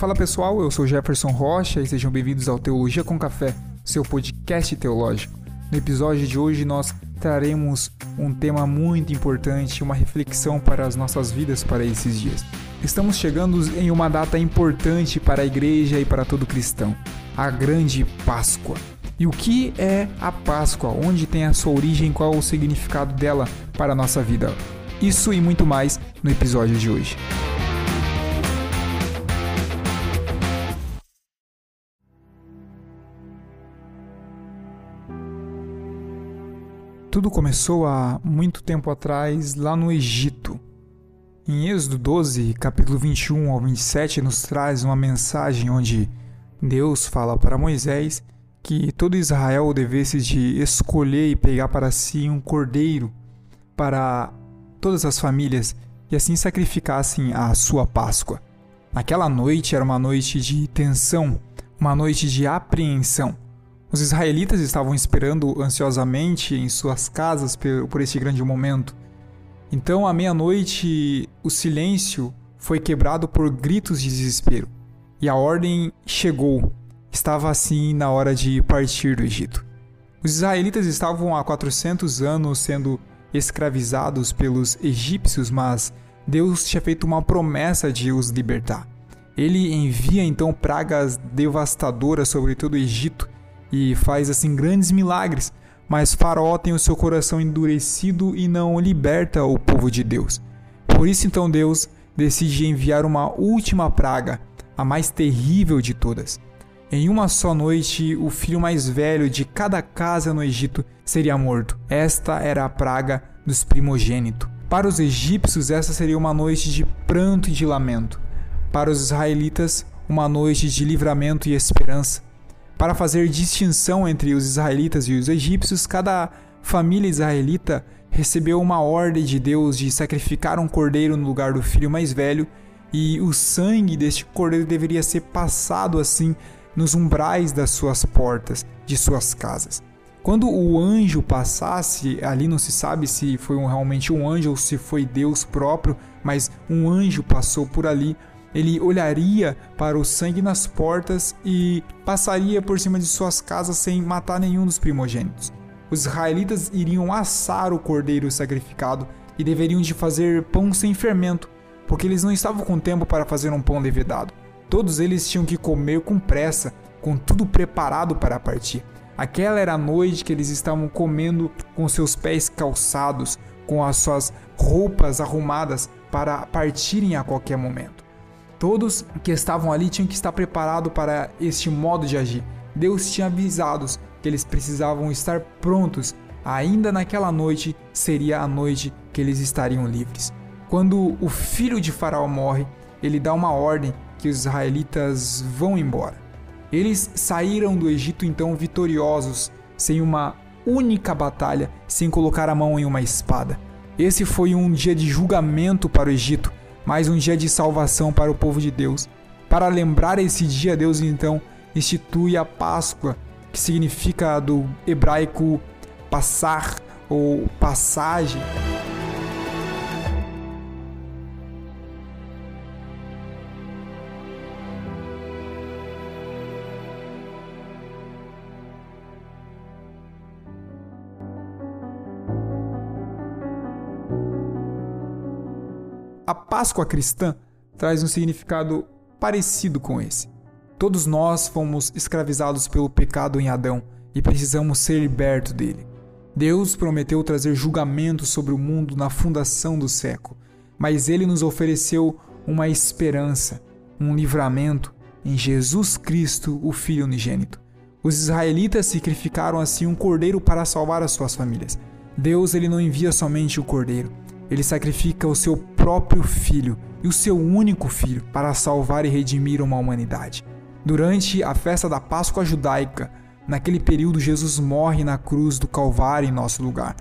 Fala pessoal, eu sou Jefferson Rocha e sejam bem-vindos ao Teologia com Café, seu podcast teológico. No episódio de hoje nós traremos um tema muito importante, uma reflexão para as nossas vidas para esses dias. Estamos chegando em uma data importante para a igreja e para todo cristão, a Grande Páscoa. E o que é a Páscoa? Onde tem a sua origem? Qual o significado dela para a nossa vida? Isso e muito mais no episódio de hoje. Tudo começou há muito tempo atrás, lá no Egito. Em Êxodo 12, capítulo 21 ao 27, nos traz uma mensagem onde Deus fala para Moisés que todo Israel devesse de escolher e pegar para si um cordeiro para todas as famílias e assim sacrificassem a sua Páscoa. Aquela noite era uma noite de tensão, uma noite de apreensão. Os israelitas estavam esperando ansiosamente em suas casas por este grande momento. Então, à meia-noite, o silêncio foi quebrado por gritos de desespero. E a ordem chegou. Estava assim na hora de partir do Egito. Os israelitas estavam há 400 anos sendo escravizados pelos egípcios, mas Deus tinha feito uma promessa de os libertar. Ele envia então pragas devastadoras sobre todo o Egito e faz assim grandes milagres, mas Faraó tem o seu coração endurecido e não liberta o povo de Deus. Por isso então Deus decide enviar uma última praga, a mais terrível de todas. Em uma só noite, o filho mais velho de cada casa no Egito seria morto. Esta era a praga dos primogênitos. Para os egípcios, essa seria uma noite de pranto e de lamento. Para os israelitas, uma noite de livramento e esperança. Para fazer distinção entre os israelitas e os egípcios, cada família israelita recebeu uma ordem de Deus de sacrificar um cordeiro no lugar do filho mais velho, e o sangue deste cordeiro deveria ser passado assim nos umbrais das suas portas, de suas casas. Quando o anjo passasse, ali não se sabe se foi realmente um anjo ou se foi Deus próprio, mas um anjo passou por ali ele olharia para o sangue nas portas e passaria por cima de suas casas sem matar nenhum dos primogênitos. Os israelitas iriam assar o cordeiro sacrificado e deveriam de fazer pão sem fermento, porque eles não estavam com tempo para fazer um pão levedado. Todos eles tinham que comer com pressa, com tudo preparado para partir. Aquela era a noite que eles estavam comendo com seus pés calçados, com as suas roupas arrumadas para partirem a qualquer momento. Todos que estavam ali tinham que estar preparados para este modo de agir. Deus tinha avisado que eles precisavam estar prontos. Ainda naquela noite seria a noite que eles estariam livres. Quando o filho de Faraó morre, ele dá uma ordem que os israelitas vão embora. Eles saíram do Egito então vitoriosos, sem uma única batalha, sem colocar a mão em uma espada. Esse foi um dia de julgamento para o Egito, mais um dia de salvação para o povo de Deus. Para lembrar esse dia, Deus então institui a Páscoa, que significa do hebraico passar ou passagem. A Páscoa cristã traz um significado parecido com esse. Todos nós fomos escravizados pelo pecado em Adão e precisamos ser libertos dele. Deus prometeu trazer julgamento sobre o mundo na fundação do século, mas ele nos ofereceu uma esperança, um livramento em Jesus Cristo, o Filho unigênito. Os israelitas sacrificaram assim um cordeiro para salvar as suas famílias. Deus ele não envia somente o cordeiro, ele sacrifica o seu próprio filho e o seu único filho para salvar e redimir uma humanidade. Durante a festa da Páscoa judaica, naquele período Jesus morre na cruz do Calvário em nosso lugar.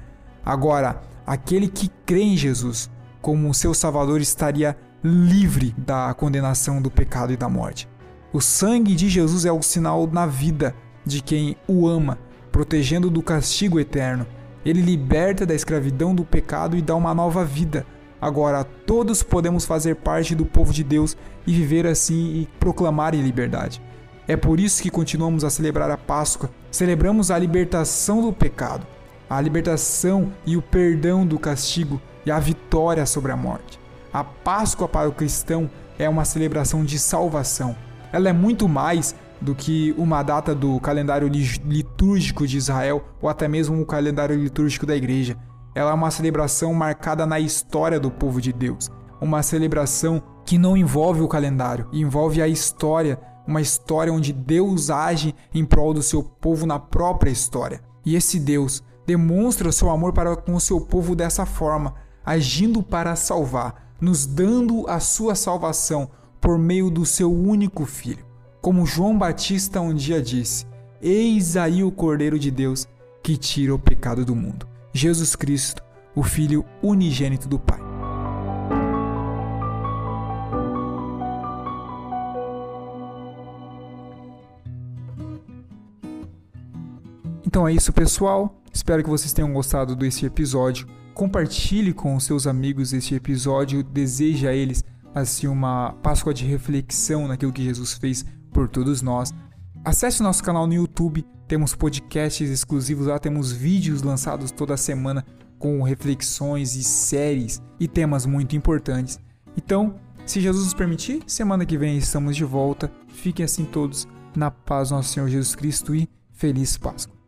Agora, aquele que crê em Jesus como seu Salvador estaria livre da condenação do pecado e da morte. O sangue de Jesus é o sinal na vida de quem o ama, protegendo do castigo eterno ele liberta da escravidão do pecado e dá uma nova vida. Agora todos podemos fazer parte do povo de Deus e viver assim e proclamar em liberdade. É por isso que continuamos a celebrar a Páscoa. Celebramos a libertação do pecado, a libertação e o perdão do castigo e a vitória sobre a morte. A Páscoa para o cristão é uma celebração de salvação. Ela é muito mais do que uma data do calendário litúrgico de Israel ou até mesmo o calendário litúrgico da igreja. Ela é uma celebração marcada na história do povo de Deus. Uma celebração que não envolve o calendário, envolve a história, uma história onde Deus age em prol do seu povo na própria história. E esse Deus demonstra o seu amor para com o seu povo dessa forma, agindo para salvar, nos dando a sua salvação por meio do seu único filho. Como João Batista um dia disse: Eis aí o Cordeiro de Deus que tira o pecado do mundo. Jesus Cristo, o Filho unigênito do Pai. Então é isso, pessoal. Espero que vocês tenham gostado desse episódio. Compartilhe com os seus amigos este episódio. Deseje a eles assim uma Páscoa de reflexão naquilo que Jesus fez por todos nós. Acesse nosso canal no YouTube, temos podcasts exclusivos lá, temos vídeos lançados toda semana com reflexões e séries e temas muito importantes. Então, se Jesus nos permitir, semana que vem estamos de volta. Fiquem assim todos na paz do nosso Senhor Jesus Cristo e feliz Páscoa.